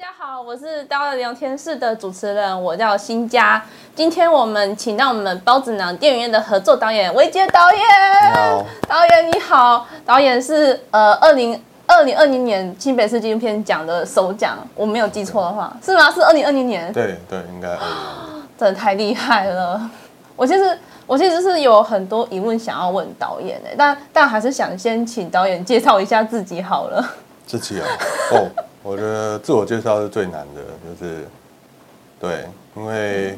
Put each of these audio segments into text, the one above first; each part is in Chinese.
大家好，我是刀的聊天室的主持人，我叫新佳。今天我们请到我们包子囊电影院的合作导演维杰导演。导演你好。导演是呃二零二零二零年新北市纪录片奖的首奖，我没有记错的话，是吗？是二零二零年？对对，应该。真的太厉害了。我其实我其实是有很多疑问想要问导演的，但但还是想先请导演介绍一下自己好了。自己啊？哦。我觉得自我介绍是最难的，就是对，因为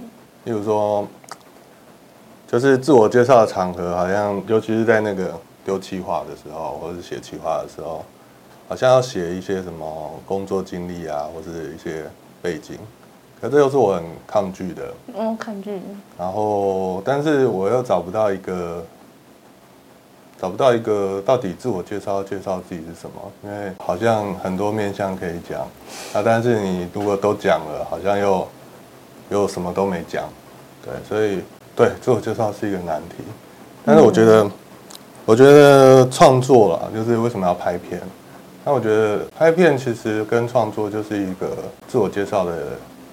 例如说，就是自我介绍的场合，好像尤其是在那个丢企划的时候，或者是写企划的时候，好像要写一些什么工作经历啊，或是一些背景，可这又是我很抗拒的。嗯，抗拒。然后，但是我又找不到一个。找不到一个到底自我介绍介绍自己是什么，因为好像很多面向可以讲，啊，但是你如果都讲了，好像又又什么都没讲，对，所以对自我介绍是一个难题。但是我觉得，我觉得创作啦，就是为什么要拍片？那我觉得拍片其实跟创作就是一个自我介绍的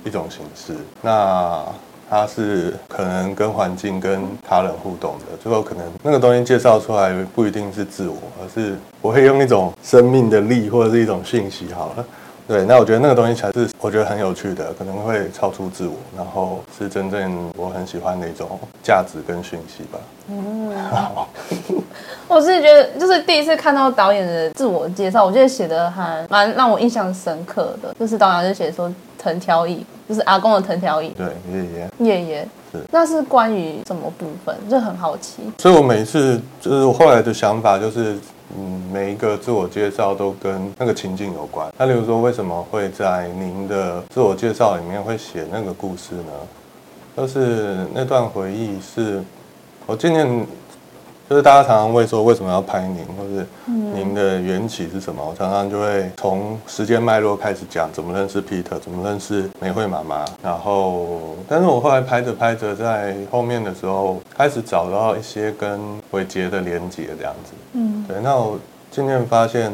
一种形式。那它是可能跟环境、跟他人互动的，最后可能那个东西介绍出来不一定是自我，而是我会用一种生命的力或者是一种讯息好了。对，那我觉得那个东西才是我觉得很有趣的，可能会超出自我，然后是真正我很喜欢的一种价值跟讯息吧。嗯，好。我是觉得就是第一次看到导演的自我介绍，我觉得写的还蛮让我印象深刻的，就是导演就写说藤条椅。就是阿公的藤条椅，对，爷爷，爷爷是，那是关于什么部分？就很好奇。所以我每次就是我后来的想法就是，嗯，每一个自我介绍都跟那个情境有关。那例如说，为什么会在您的自我介绍里面会写那个故事呢？就是那段回忆是，我今年。就是大家常常会说，为什么要拍您，或是您的缘起是什么？我常常就会从时间脉络开始讲，怎么认识 Peter，怎么认识美惠妈妈。然后，但是我后来拍着拍着，在后面的时候开始找到一些跟伟杰的连结，这样子。嗯，对。那我渐渐发现。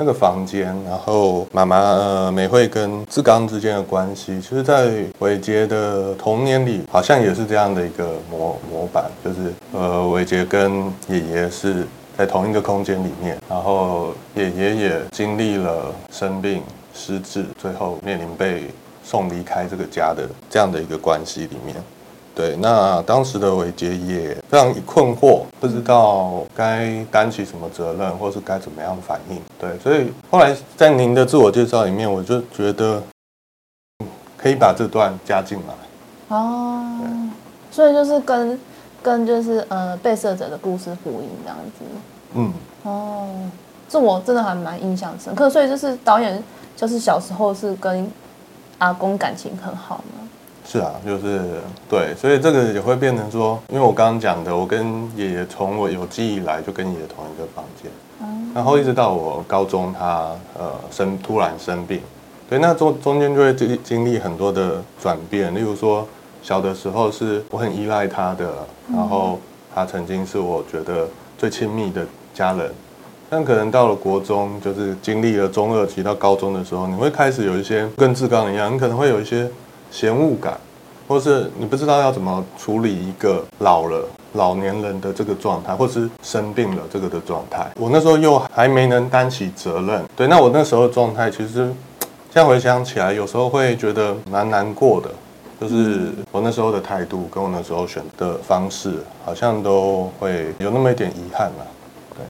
那个房间，然后妈妈呃美惠跟志刚之间的关系，其实，在伟杰的童年里，好像也是这样的一个模模板，就是呃伟杰跟爷爷是在同一个空间里面，然后爷爷也经历了生病、失智，最后面临被送离开这个家的这样的一个关系里面。对，那当时的伟杰也非常困惑，不知道该担起什么责任，或是该怎么样反应。对，所以后来在您的自我介绍里面，我就觉得可以把这段加进来。哦，所以就是跟跟就是呃被摄者的故事呼应这样子。嗯，哦，这我真的还蛮印象深刻。所以就是导演就是小时候是跟阿公感情很好吗？是啊，就是对，所以这个也会变成说，因为我刚刚讲的，我跟爷爷从我有记忆以来就跟爷爷同一个房间，嗯，然后一直到我高中他呃生突然生病，对，那中中间就会经经历很多的转变，例如说小的时候是我很依赖他的，然后他曾经是我觉得最亲密的家人，但可能到了国中，就是经历了中二期到高中的时候，你会开始有一些跟志刚一样，你可能会有一些。嫌恶感，或是你不知道要怎么处理一个老了老年人的这个状态，或是生病了这个的状态。我那时候又还没能担起责任，对，那我那时候的状态，其实现在回想起来，有时候会觉得蛮难过的，就是我那时候的态度跟我那时候选的方式，好像都会有那么一点遗憾了。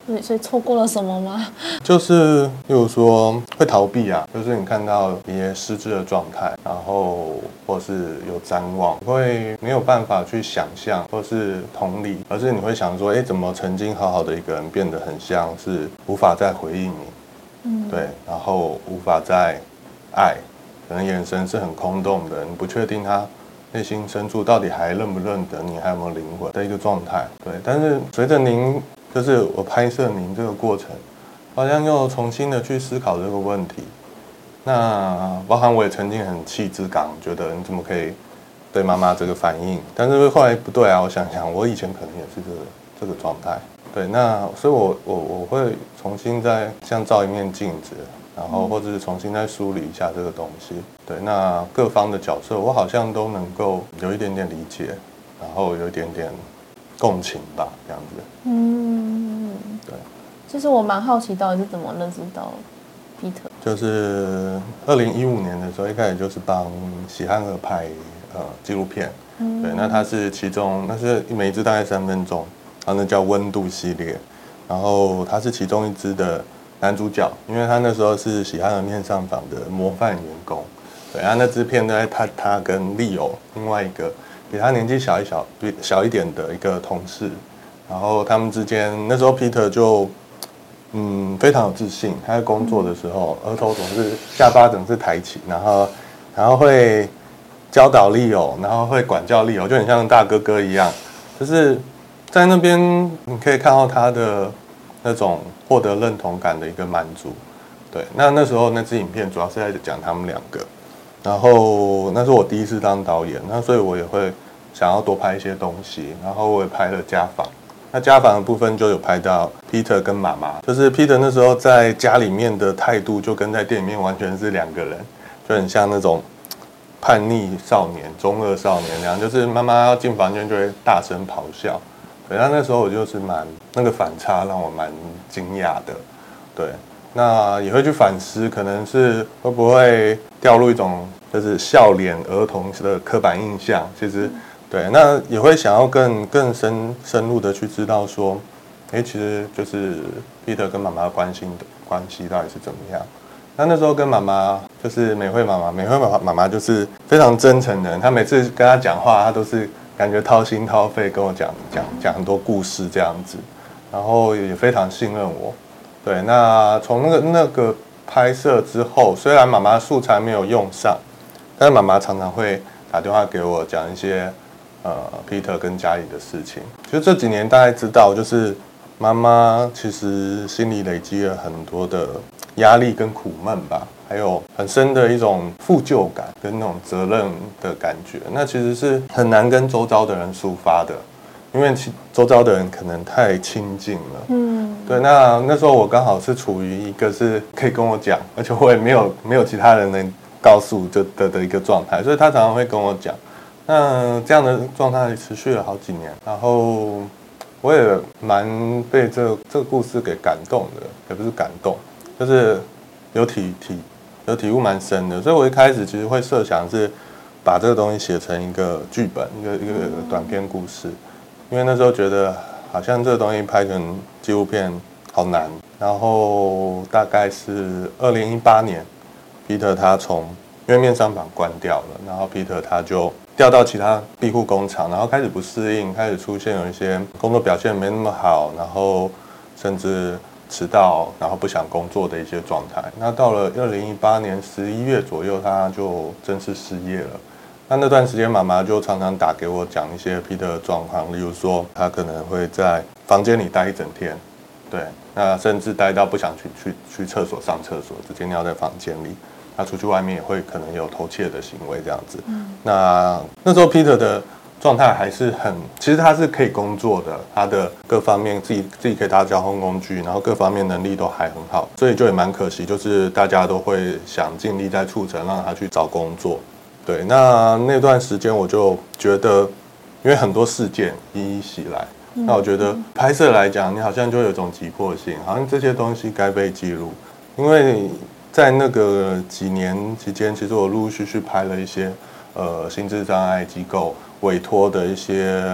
对，所以错过了什么吗？就是，例如说会逃避啊，就是你看到一些失智的状态，然后或是有譫妄，会没有办法去想象或是同理，而是你会想说，哎，怎么曾经好好的一个人变得很像是无法再回应你，嗯，对，然后无法再爱，可能眼神是很空洞的，你不确定他内心深处到底还认不认得你，还有没有灵魂的一个状态，对，但是随着您。就是我拍摄您这个过程，好像又重新的去思考这个问题。那包含我也曾经很气志刚，觉得你怎么可以对妈妈这个反应？但是后来不对啊，我想想，我以前可能也是这个这个状态。对，那所以我我我会重新再像照一面镜子，然后或者是重新再梳理一下这个东西。对，那各方的角色，我好像都能够有一点点理解，然后有一点点共情吧，这样子。嗯，其实我蛮好奇，到底是怎么认识到 Peter？就是二零一五年的时候，一开始就是帮喜憨儿拍呃纪录片。嗯，对，那他是其中，那是每一只大概三分钟，然后那叫温度系列，然后他是其中一只的男主角，因为他那时候是喜憨儿面上坊的模范员工。对，然后那支片在他他跟 Leo 另外一个比他年纪小一小比小一点的一个同事，然后他们之间那时候 Peter 就。嗯，非常有自信。他在工作的时候，额头总是下巴总是抬起，然后，然后会教导利友然后会管教利友就很像大哥哥一样。就是在那边，你可以看到他的那种获得认同感的一个满足。对，那那时候那支影片主要是在讲他们两个。然后那是我第一次当导演，那所以我也会想要多拍一些东西。然后我也拍了家访。那家访的部分就有拍到 Peter 跟妈妈，就是 Peter 那时候在家里面的态度就跟在店里面完全是两个人，就很像那种叛逆少年、中二少年那样，就是妈妈要进房间就会大声咆哮。对，那那时候我就是蛮那个反差让我蛮惊讶的。对，那也会去反思，可能是会不会掉入一种就是笑脸儿童的刻板印象，其实。对，那也会想要更更深深入的去知道说，哎，其实就是 Peter 跟妈妈关系的关系到底是怎么样。那那时候跟妈妈就是美惠妈妈，美惠妈妈妈就是非常真诚的人，她每次跟她讲话，她都是感觉掏心掏肺跟我讲讲讲很多故事这样子，然后也非常信任我。对，那从那个那个拍摄之后，虽然妈妈素材没有用上，但是妈妈常常会打电话给我讲一些。呃，Peter 跟家里的事情，其实这几年大概知道，就是妈妈其实心里累积了很多的压力跟苦闷吧，还有很深的一种负疚感跟那种责任的感觉，那其实是很难跟周遭的人抒发的，因为其周遭的人可能太亲近了。嗯，对，那那时候我刚好是处于一个是可以跟我讲，而且我也没有没有其他人能告诉就的的一个状态，所以他常常会跟我讲。那这样的状态持续了好几年，然后我也蛮被这这个故事给感动的，也不是感动，就是有体体有体悟蛮深的。所以我一开始其实会设想是把这个东西写成一个剧本，一个一个短篇故事，因为那时候觉得好像这个东西拍成纪录片好难。然后大概是二零一八年，Peter 他从因为面上坊关掉了，然后 Peter 他就。调到其他庇护工厂，然后开始不适应，开始出现有一些工作表现没那么好，然后甚至迟到，然后不想工作的一些状态。那到了二零一八年十一月左右，他就正式失业了。那那段时间，妈妈就常常打给我讲一些 Peter 的状况，例如说他可能会在房间里待一整天，对，那甚至待到不想去去去厕所上厕所，直接尿在房间里。他出去外面也会可能有偷窃的行为这样子。嗯，那那时候 Peter 的状态还是很，其实他是可以工作的，他的各方面自己自己可以搭交通工具，然后各方面能力都还很好，所以就也蛮可惜，就是大家都会想尽力在促成让他去找工作。对，那那段时间我就觉得，因为很多事件一一袭来，那我觉得拍摄来讲，你好像就有一种急迫性，好像这些东西该被记录，因为。在那个几年期间，其实我陆陆续续拍了一些，呃，心智障碍机构委托的一些，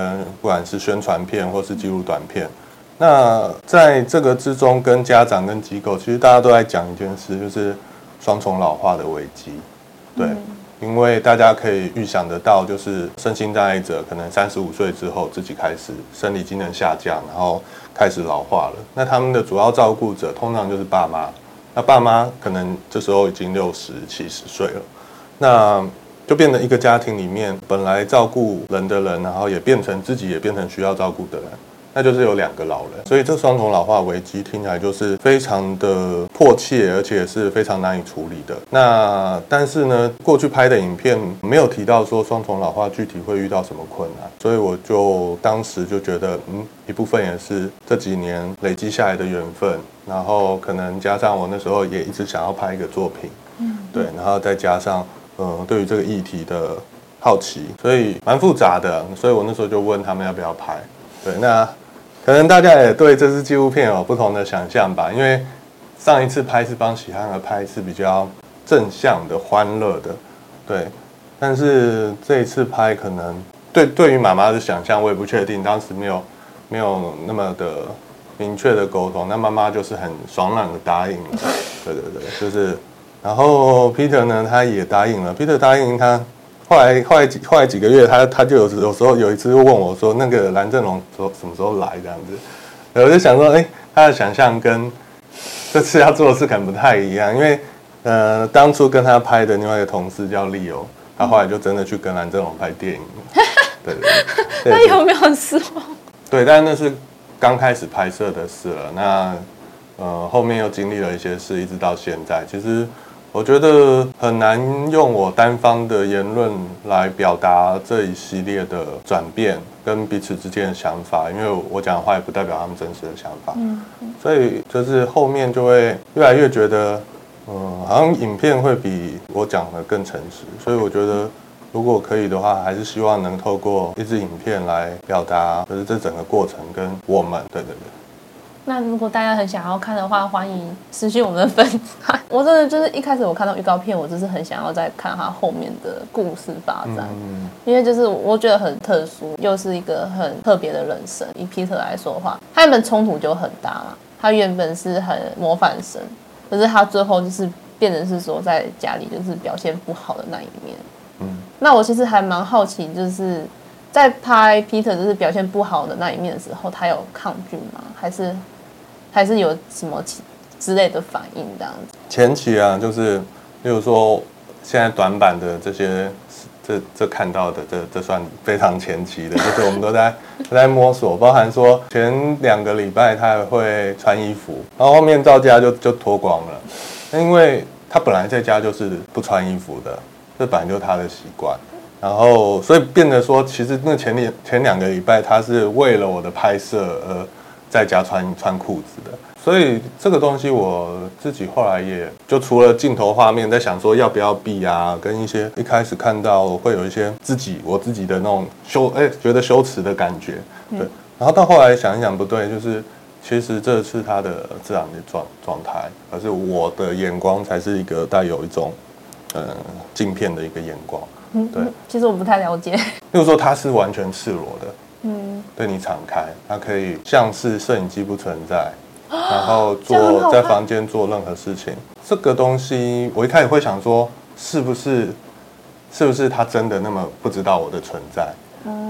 不管是宣传片或是记录短片。那在这个之中，跟家长跟机构，其实大家都在讲一件事，就是双重老化的危机。对，因为大家可以预想得到，就是身心障碍者可能三十五岁之后自己开始生理机能下降，然后开始老化了。那他们的主要照顾者通常就是爸妈。那爸妈可能这时候已经六十七十岁了，那就变成一个家庭里面本来照顾人的人，然后也变成自己也变成需要照顾的人。那就是有两个老人，所以这双重老化危机听起来就是非常的迫切，而且是非常难以处理的。那但是呢，过去拍的影片没有提到说双重老化具体会遇到什么困难，所以我就当时就觉得，嗯，一部分也是这几年累积下来的缘分，然后可能加上我那时候也一直想要拍一个作品，嗯，对，然后再加上，嗯，对于这个议题的好奇，所以蛮复杂的，所以我那时候就问他们要不要拍，对，那。可能大家也对这支纪录片有不同的想象吧，因为上一次拍是帮喜憨儿拍是比较正向的、欢乐的，对。但是这一次拍可能对对于妈妈的想象我也不确定，当时没有没有那么的明确的沟通，那妈妈就是很爽朗的答应了，对对对，就是。然后 Peter 呢，他也答应了，Peter 答应他。后来，后来几后来几个月，他他就有有时候有一次问我说：“那个蓝正龙说什么时候来？”这样子，我就想说：“哎，他的想象跟这次要做的事可能不太一样，因为呃，当初跟他拍的另外一个同事叫利欧，他后来就真的去跟蓝正龙拍电影。对 对对，那有没有失望？对，但是那是刚开始拍摄的事了。那呃，后面又经历了一些事，一直到现在，其实。我觉得很难用我单方的言论来表达这一系列的转变跟彼此之间的想法，因为我讲的话也不代表他们真实的想法。嗯，所以就是后面就会越来越觉得，嗯，好像影片会比我讲的更诚实。所以我觉得，如果可以的话，还是希望能透过一支影片来表达，就是这整个过程跟我们，对对对。那如果大家很想要看的话，欢迎私信我们的粉丝。我真的就是一开始我看到预告片，我就是很想要再看他后面的故事发展，嗯、因为就是我觉得很特殊，又是一个很特别的人生。以皮特来说的话，他们冲突就很大嘛。他原本是很模范生，可是他最后就是变成是说在家里就是表现不好的那一面。嗯，那我其实还蛮好奇，就是在拍 Peter 就是表现不好的那一面的时候，他有抗拒吗？还是？还是有什么之类的反应这样子？前期啊，就是，例如说，现在短版的这些，这这看到的，这这算非常前期的，就是我们都在都在摸索，包含说前两个礼拜他还会穿衣服，然后后面到家就就脱光了，因为他本来在家就是不穿衣服的，这本来就他的习惯，然后所以变得说，其实那前两前两个礼拜他是为了我的拍摄而。在家穿穿裤子的，所以这个东西我自己后来也就除了镜头画面，在想说要不要避啊，跟一些一开始看到会有一些自己我自己的那种羞哎、欸、觉得羞耻的感觉，对，然后到后来想一想不对，就是其实这是他的自然的状状态，而是我的眼光才是一个带有一种呃镜片的一个眼光，嗯，对，其实我不太了解，例如说他是完全赤裸的。嗯，对你敞开，它可以像是摄影机不存在，然后做在房间做任何事情。这个东西我一开始会想说，是不是是不是他真的那么不知道我的存在？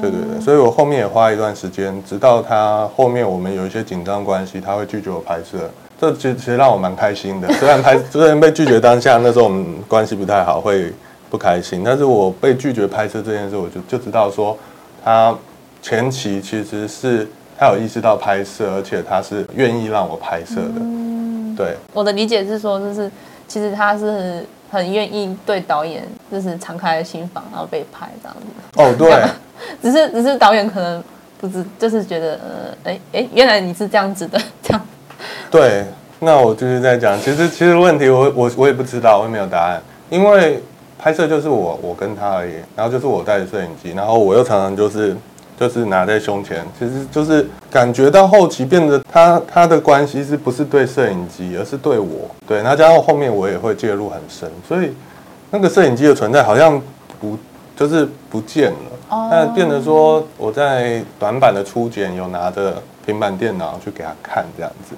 对对对，所以我后面也花一段时间，直到他后面我们有一些紧张关系，他会拒绝我拍摄。这其实其实让我蛮开心的，虽然拍 虽然被拒绝当下那时候我们关系不太好，会不开心，但是我被拒绝拍摄这件事，我就就知道说他。前期其实是他有意识到拍摄，而且他是愿意让我拍摄的。嗯，对。我的理解是说，就是其实他是很愿意对导演就是敞开心房，然后被拍这样子。哦，对。只是只是导演可能不知，就是觉得呃，哎哎，原来你是这样子的，这样。对，那我就是在讲，其实其实问题我我我也不知道，我也没有答案，因为拍摄就是我我跟他而已，然后就是我带着摄影机，然后我又常常就是。就是拿在胸前，其实就是感觉到后期变得他他的关系是不是对摄影机，而是对我。对，那加上后面我也会介入很深，所以那个摄影机的存在好像不就是不见了。哦。那变得说我在短板的初剪有拿着平板电脑去给他看这样子，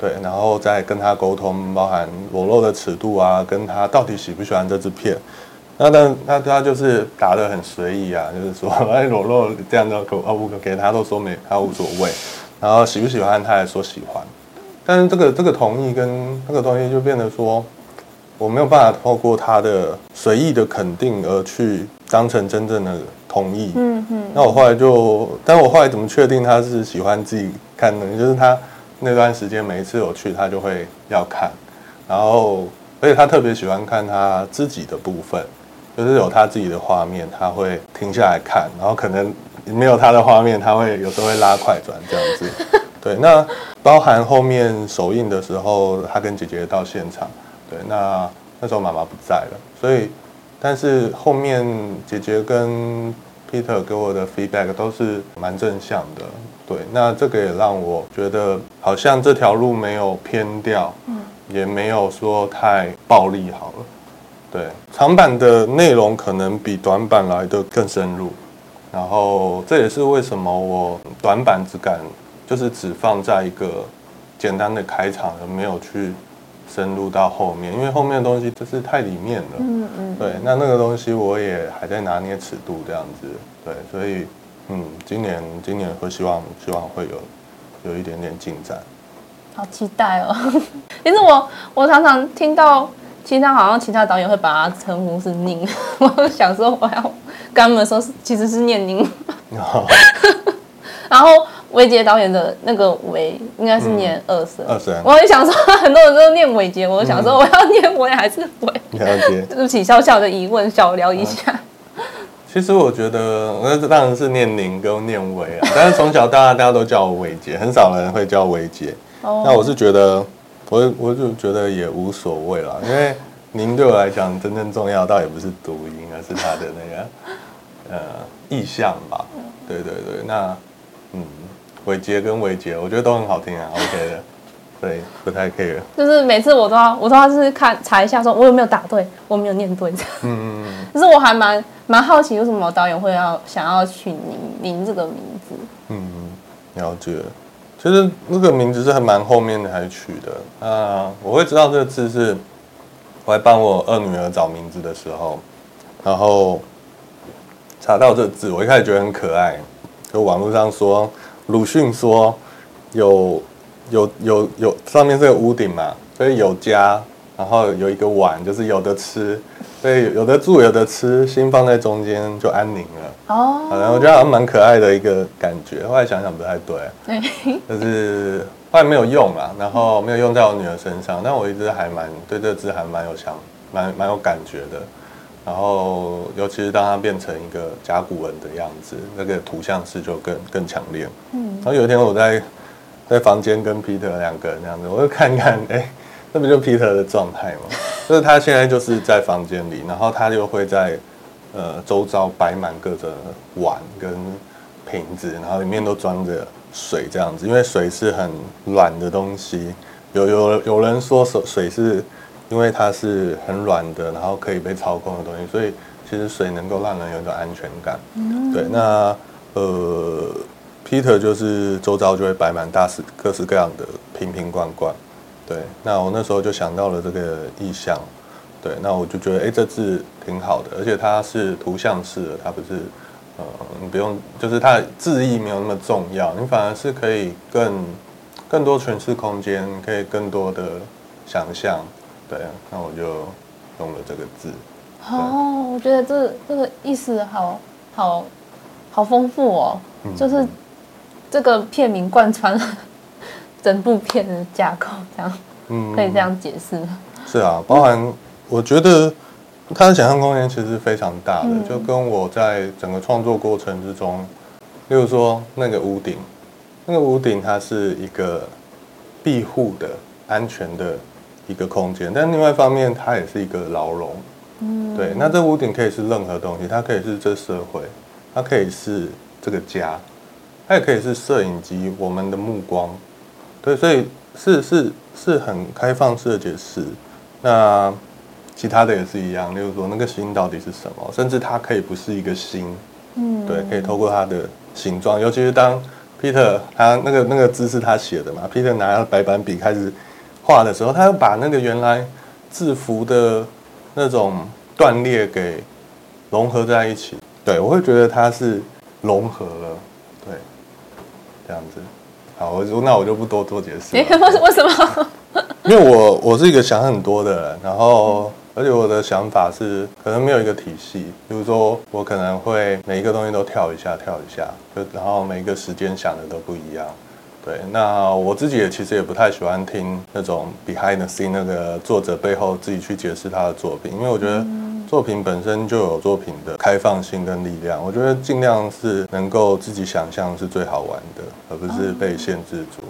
对，然后再跟他沟通，包含裸露的尺度啊，跟他到底喜不喜欢这支片。那但那他就是答的很随意啊，就是说哎裸露这样的可啊不可给他都说没他无所谓，然后喜不喜欢他也说喜欢，但是这个这个同意跟那个东西就变得说我没有办法透过他的随意的肯定而去当成真正的同意。嗯嗯。那我后来就，但我后来怎么确定他是喜欢自己看的？就是他那段时间每一次我去，他就会要看，然后而且他特别喜欢看他自己的部分，就是有他自己的画面，他会停下来看，然后可能没有他的画面，他会有时候会拉快转这样子。对，那包含后面首映的时候，他跟姐姐到现场，对，那那时候妈妈不在了，所以。但是后面姐姐跟 Peter 给我的 feedback 都是蛮正向的，对，那这个也让我觉得好像这条路没有偏掉，嗯，也没有说太暴力好了，对，长版的内容可能比短版来的更深入，然后这也是为什么我短版只敢就是只放在一个简单的开场，而没有去。深入到后面，因为后面的东西就是太里面了。嗯嗯。对，那那个东西我也还在拿捏尺度这样子。对，所以嗯，今年今年会希望希望会有有一点点进展。好期待哦！其实我我常常听到其他好像其他导演会把他称呼是“宁”，我想说我要跟他们说是，其实是念“宁”。然后。韦杰导演的那个韦应该是念二声，二声。我也想说，很多人都念韦杰，我想说我要念韦还是韦？了解。对不起，小小的疑问，小聊一下。其实我觉得，那当然是念宁跟念韦啊。但是从小到大，大家都叫我韦杰，很少人会叫韦杰。哦。那我是觉得，我我就觉得也无所谓了，因为您对我来讲，真正重要倒也不是读音，而是他的那个呃意象吧。对对对，那嗯。伟杰跟伟杰，我觉得都很好听啊，OK 的，对，不太 care。就是每次我都要，我都要是看查一下，说我有没有打对，我没有念对。嗯嗯嗯。可是我还蛮蛮好奇，为什么导演会要想要取您您这个名字？嗯，了解。其实那个名字是很蛮后面才取的啊。我会知道这个字是，我还帮我二女儿找名字的时候，然后查到这个字，我一开始觉得很可爱，就网络上说。鲁迅说有：“有有有，上面这个屋顶嘛，所以有家，然后有一个碗，就是有的吃，所以有的住，有的吃，心放在中间就安宁了。哦，然后我觉得好像蛮可爱的一个感觉。后来想想不太对，对，就是后来没有用啦，然后没有用在我女儿身上，但我一直还蛮对这个字还蛮有想，蛮蛮有感觉的。”然后，尤其是当它变成一个甲骨文的样子，那个图像式就更更强烈。嗯。然后有一天我在在房间跟 Peter 两个人这样子，我就看看，哎，那不就 Peter 的状态吗？就是他现在就是在房间里，然后他又会在呃周遭摆满各种碗跟瓶子，然后里面都装着水这样子，因为水是很软的东西。有有有人说水水是。因为它是很软的，然后可以被操控的东西，所以其实水能够让人有一种安全感。嗯、对，那呃，Peter 就是周遭就会摆满大式各式各样的瓶瓶罐罐。对，那我那时候就想到了这个意象。对，那我就觉得，哎，这字挺好的，而且它是图像式的，它不是呃，你不用，就是它的字意没有那么重要，你反而是可以更更多诠释空间，可以更多的想象。对啊，那我就用了这个字。哦，我觉得这这个意思好好好丰富哦，嗯、就是这个片名贯穿了整部片的架构，这样，嗯，可以这样解释。是啊，包含我觉得他的想象空间其实是非常大的，嗯、就跟我在整个创作过程之中，例如说那个屋顶，那个屋顶它是一个庇护的、安全的。一个空间，但另外一方面，它也是一个牢笼。嗯，对。那这屋顶可以是任何东西，它可以是这社会，它可以是这个家，它也可以是摄影机，我们的目光。对，所以是是是很开放式的解释。那其他的也是一样，例如说那个心到底是什么？甚至它可以不是一个心。嗯，对，可以透过它的形状，尤其是当 Peter 他那个那个字是他写的嘛，Peter 拿白板笔开始。画的时候，他又把那个原来字符的那种断裂给融合在一起。对，我会觉得它是融合了，对，这样子。好，我那我就不多做解释。为什么？因为我我是一个想很多的人，然后而且我的想法是可能没有一个体系，比如说我可能会每一个东西都跳一下跳一下，就然后每一个时间想的都不一样。对，那我自己也其实也不太喜欢听那种 behind the scene 那个作者背后自己去解释他的作品，因为我觉得作品本身就有作品的开放性跟力量。我觉得尽量是能够自己想象是最好玩的，而不是被限制住。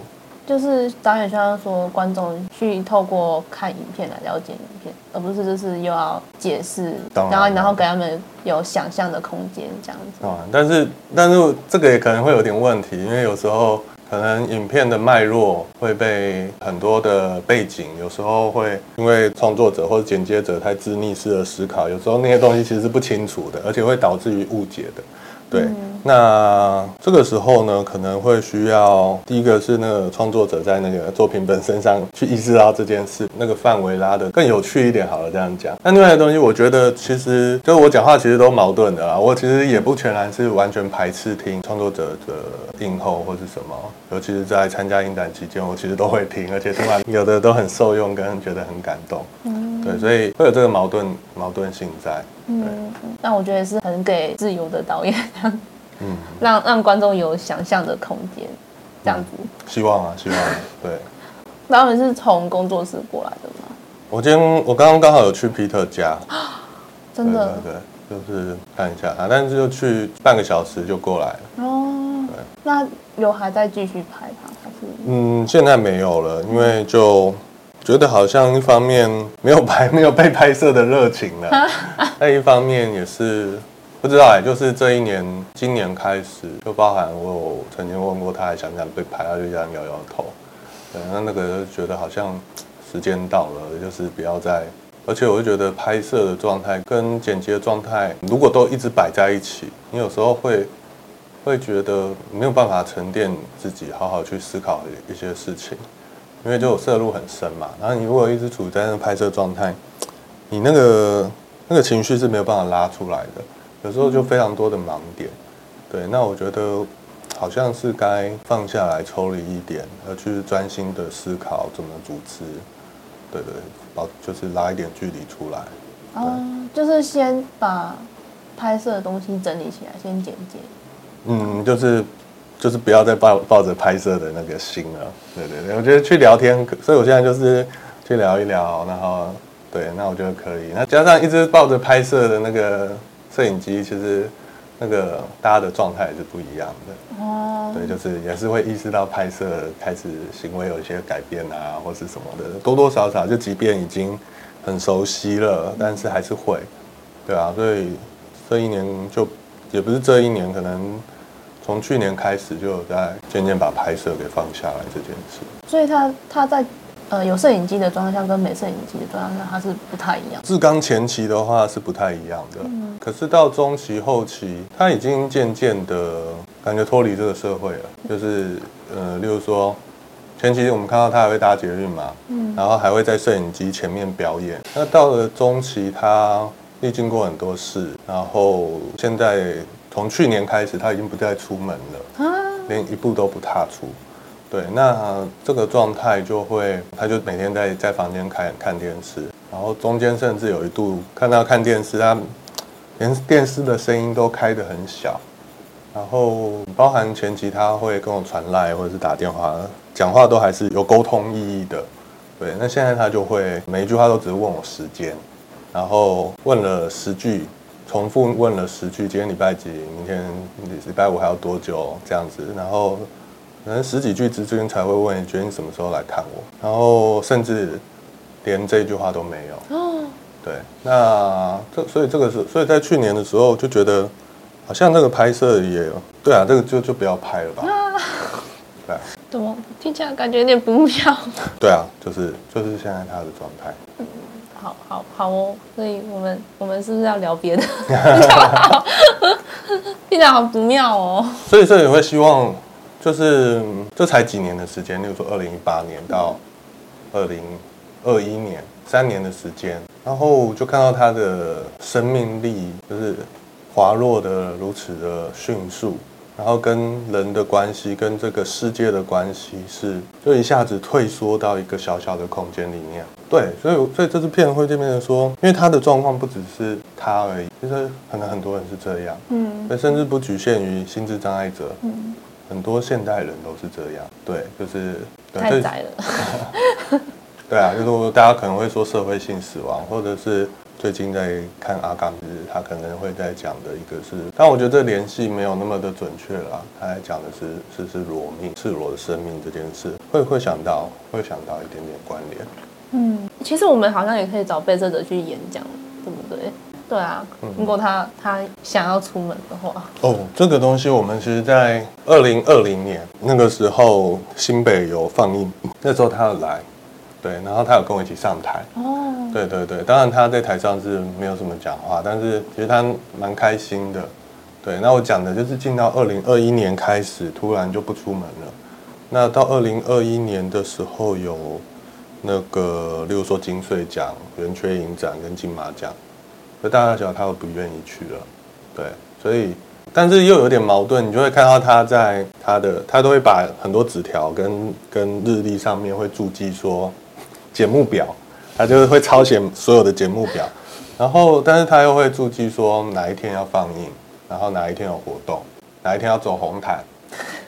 就是导演希望说观众去透过看影片来了解影片，而不是就是又要解释，然，然后然后给他们有想象的空间这样子。啊，但是但是这个也可能会有点问题，因为有时候。可能影片的脉络会被很多的背景，有时候会因为创作者或者剪接者太自逆式的思考，有时候那些东西其实是不清楚的，而且会导致于误解的。对，那这个时候呢，可能会需要第一个是那个创作者在那个作品本身上去意识到这件事，那个范围拉的更有趣一点。好了，这样讲。那另外的东西，我觉得其实就是我讲话其实都矛盾的啊。我其实也不全然是完全排斥听创作者的映后或是什么，尤其是在参加影展期间，我其实都会听，而且听完有的都很受用，跟觉得很感动。嗯，对，所以会有这个矛盾矛盾性在。嗯，那我觉得是很给自由的导演，嗯，让让观众有想象的空间，这样子。希望啊，希望。对。然后你是从工作室过来的吗？我今天我刚刚刚好有去皮特家，真的。对，对，就是看一下他，但是就去半个小时就过来了。哦。对。那有还在继续拍他？还是？嗯，现在没有了，因为就。觉得好像一方面没有拍，没有被拍摄的热情了，另一方面也是不知道哎，就是这一年，今年开始就包含我有曾经问过他，还想不想被拍，他就这样摇摇头。对，那那个就觉得好像时间到了，就是不要再，而且我就觉得拍摄的状态跟剪辑的状态，如果都一直摆在一起，你有时候会会觉得没有办法沉淀自己，好好去思考一些事情。因为就有涉入很深嘛，然后你如果一直处在那拍摄状态，你那个那个情绪是没有办法拉出来的，有时候就非常多的盲点。对，那我觉得好像是该放下来抽离一点，而去专心的思考怎么主持。对对，把就是拉一点距离出来。哦，就是先把拍摄的东西整理起来，先剪接。嗯，就是。就是不要再抱抱着拍摄的那个心了，对对对，我觉得去聊天，所以我现在就是去聊一聊，然后对，那我觉得可以。那加上一直抱着拍摄的那个摄影机，其实那个大家的状态也是不一样的。哦。对，就是也是会意识到拍摄开始行为有一些改变啊，或是什么的，多多少少就即便已经很熟悉了，但是还是会，对啊，所以这一年就也不是这一年，可能。从去年开始就有在渐渐把拍摄给放下来这件事，所以他他在呃有摄影机的装箱跟没摄影机的装箱，它是不太一样。志刚前期的话是不太一样的，嗯、可是到中期后期，他已经渐渐的感觉脱离这个社会了。就是呃，例如说前期我们看到他还会搭捷运嘛，嗯，然后还会在摄影机前面表演。那到了中期，他历经过很多事，然后现在。从去年开始，他已经不再出门了，啊、连一步都不踏出。对，那这个状态就会，他就每天在在房间看看电视，然后中间甚至有一度看到看电视，他连电视的声音都开得很小，然后包含前期他会跟我传赖或者是打电话，讲话都还是有沟通意义的。对，那现在他就会每一句话都只是问我时间，然后问了十句。重复问了十句，今天礼拜几？明天礼拜五还要多久？这样子，然后可能十几句之间才会问，你觉得你什么时候来看我？然后甚至连这句话都没有。哦，对，那这所以这个是，所以在去年的时候就觉得，好像这个拍摄也对啊，这个就就不要拍了吧。啊，对，怎么听起来感觉有点不妙？对啊，就是就是现在他的状态。嗯好好好哦，所以我们我们是不是要聊别的？听起来好不妙哦。所以，所以你会希望，就是这才几年的时间，例如说二零一八年到二零二一年，三年的时间，然后就看到他的生命力就是滑落的如此的迅速。然后跟人的关系，跟这个世界的关系是，就一下子退缩到一个小小的空间里面。对，所以所以这支片会这边的说，因为他的状况不只是他而已，其实可能很多人是这样，嗯，甚至不局限于心智障碍者，嗯，很多现代人都是这样，对，就是对太窄了，对啊，就是大家可能会说社会性死亡，或者是。最近在看阿刚，就是他可能会在讲的一个是，但我觉得这联系没有那么的准确啦。他在讲的是是是裸命，赤裸的生命这件事，会会想到会想到一点点关联。嗯，其实我们好像也可以找被摄者去演讲，对不对？对啊，如果他他想要出门的话。哦，这个东西我们其实，在二零二零年那个时候，新北有放映，那时候他有来。对，然后他有跟我一起上台。哦，对对对，当然他在台上是没有什么讲话，但是其实他蛮开心的。对，那我讲的就是进到二零二一年开始，突然就不出门了。那到二零二一年的时候，有那个，例如说金穗奖、圆缺影展跟金马奖，那大家晓得他都不愿意去了。对，所以但是又有点矛盾，你就会看到他在他的他都会把很多纸条跟跟日历上面会注记说。节目表，他就是会抄写所有的节目表，然后，但是他又会注记说哪一天要放映，然后哪一天有活动，哪一天要走红毯，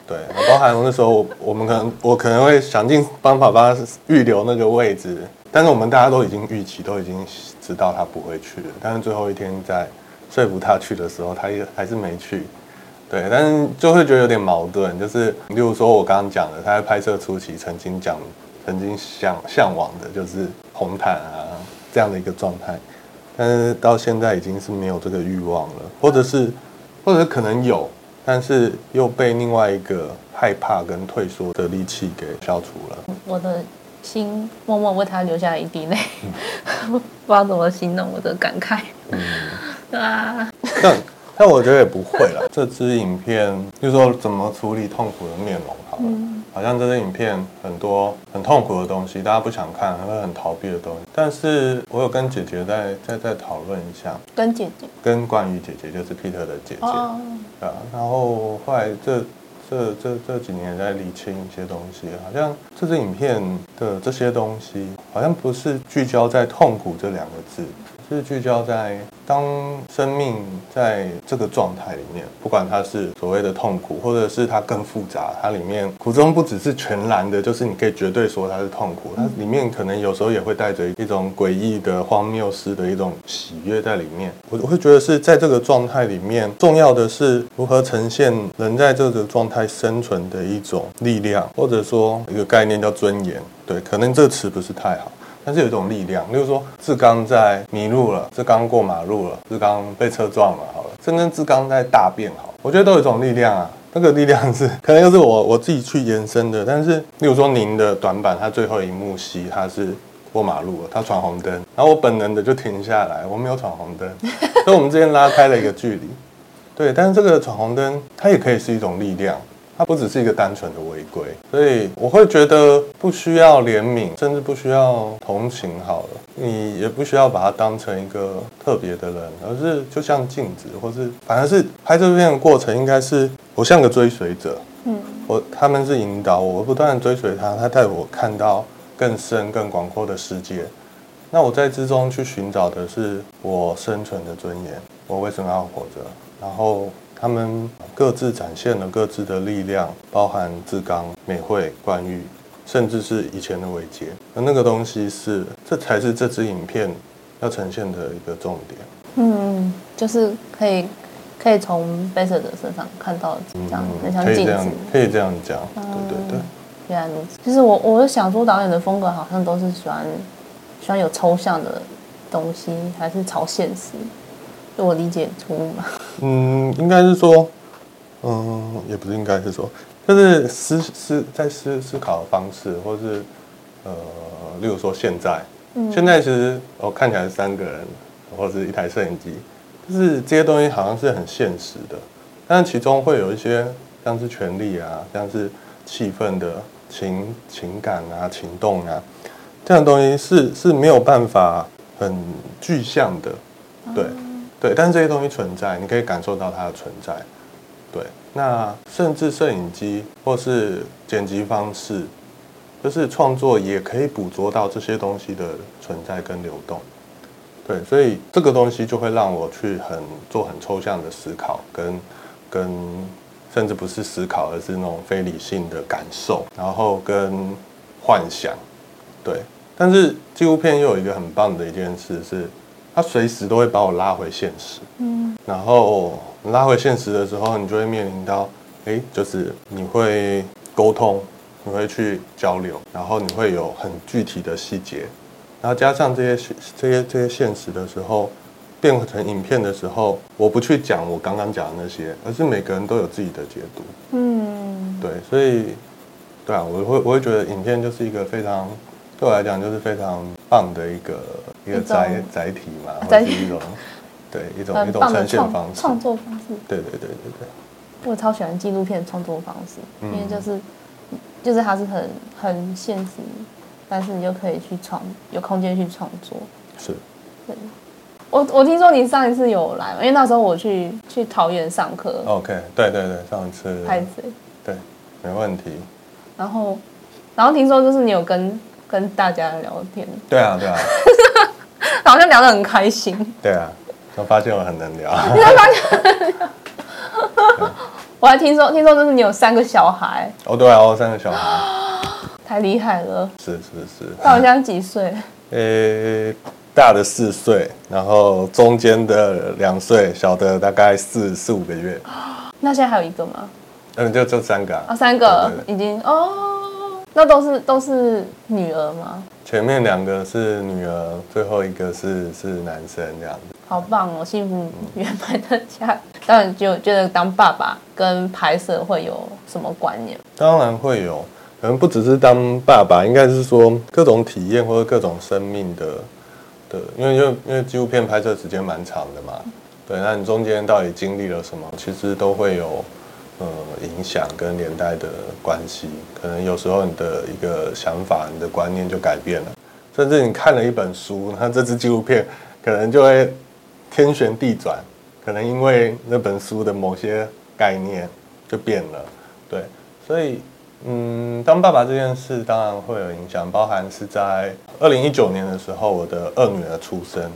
对，包含那时候我们可能我可能会想尽办法帮他预留那个位置，但是我们大家都已经预期，都已经知道他不会去了，但是最后一天在说服他去的时候，他也还是没去，对，但是就会觉得有点矛盾，就是例如说我刚刚讲的，他在拍摄初期曾经讲。曾经想向往的就是红毯啊这样的一个状态，但是到现在已经是没有这个欲望了，或者是，或者可能有，但是又被另外一个害怕跟退缩的力气给消除了。我的心默默为他流下一滴泪，嗯、不知道怎么形容我的感慨。嗯，啊。但我觉得也不会了。这支影片就是说怎么处理痛苦的面容，好了，嗯、好像这支影片很多很痛苦的东西，大家不想看，还会很逃避的东西。但是我有跟姐姐在在在讨论一下，跟姐姐，跟关于姐姐，就是 Peter 的姐姐，哦、啊，然后后来这这这这几年在理清一些东西，好像这支影片的这些东西，好像不是聚焦在痛苦这两个字。是聚焦在当生命在这个状态里面，不管它是所谓的痛苦，或者是它更复杂，它里面苦中不只是全然的，就是你可以绝对说它是痛苦，它里面可能有时候也会带着一种诡异的荒谬式的一种喜悦在里面。我会觉得是在这个状态里面，重要的是如何呈现人在这个状态生存的一种力量，或者说一个概念叫尊严。对，可能这个词不是太好。但是有一种力量，例如说志刚在迷路了，志刚过马路了，志刚被车撞了，好了，甚至志刚在大便，好，我觉得都有一种力量啊。那个力量是可能又是我我自己去延伸的。但是，例如说您的短板，它最后一幕戏它是过马路了，它闯红灯，然后我本能的就停下来，我没有闯红灯，所以我们之间拉开了一个距离。对，但是这个闯红灯，它也可以是一种力量。它不只是一个单纯的违规，所以我会觉得不需要怜悯，甚至不需要同情。好了，你也不需要把它当成一个特别的人，而是就像镜子，或是反而是拍这部片的过程，应该是我像个追随者。嗯，我他们是引导我，我不断追随他，他带我看到更深、更广阔的世界。那我在之中去寻找的是我生存的尊严，我为什么要活着？然后。他们各自展现了各自的力量，包含志刚、美惠、冠玉，甚至是以前的伟杰。而那个东西是，这才是这支影片要呈现的一个重点。嗯，就是可以可以从被摄者身上看到这样，很像镜子。可以这样，可以这样讲。嗯、对对对。原来如此。其实我我是想说，导演的风格好像都是喜欢喜欢有抽象的东西，还是朝现实？我理解错误吗？嗯，应该是说，嗯，也不是应该是说，就是思思在思思考的方式，或是呃，例如说现在，嗯、现在其实我看起来是三个人，或是一台摄影机，就是这些东西好像是很现实的，但其中会有一些像是权力啊，像是气氛的情情感啊、情动啊，这样的东西是是没有办法很具象的，对。嗯对，但这些东西存在，你可以感受到它的存在。对，那甚至摄影机或是剪辑方式，就是创作也可以捕捉到这些东西的存在跟流动。对，所以这个东西就会让我去很做很抽象的思考，跟跟甚至不是思考，而是那种非理性的感受，然后跟幻想。对，但是纪录片又有一个很棒的一件事是，它随时都会把我拉回现实。嗯，然后拉回现实的时候，你就会面临到，哎，就是你会沟通，你会去交流，然后你会有很具体的细节。然后加上这些这些这些现实的时候，变成影片的时候，我不去讲我刚刚讲的那些，而是每个人都有自己的解读。嗯，对，所以，对啊，我会我会觉得影片就是一个非常对我来讲就是非常棒的一个一个载载体嘛，或者是一种 对一种一种呈现方式，创作方式。对对对对对。我超喜欢纪录片创作方式，因为就是就是它是很很现实。但是你就可以去创，有空间去创作。是，对。我我听说你上一次有来，因为那时候我去去桃园上课。OK，对对对，上一次。拍谁？对，没问题。然后，然后听说就是你有跟跟大家聊天。对啊，对啊。好像聊得很开心。对啊，我发现我很能聊。你才发现？我还听说，听说就是你有三个小孩。哦，对啊，三个小孩。太厉害了！是是是。他好像几岁？呃、欸，大的四岁，然后中间的两岁，小的大概四四五个月。那现在还有一个吗？嗯，就这三个啊。哦，三个已经哦，那都是都是女儿吗？前面两个是女儿，最后一个是是男生这样子。好棒哦，幸福圆满的家。当然就觉得当爸爸跟拍摄会有什么观念？当然会有。可能不只是当爸爸，应该是说各种体验或者各种生命的的，因为因为因为纪录片拍摄时间蛮长的嘛，对，那你中间到底经历了什么，其实都会有呃影响跟连带的关系。可能有时候你的一个想法、你的观念就改变了，甚至你看了一本书，那这支纪录片可能就会天旋地转，可能因为那本书的某些概念就变了，对，所以。嗯，当爸爸这件事当然会有影响，包含是在二零一九年的时候，我的二女儿出生。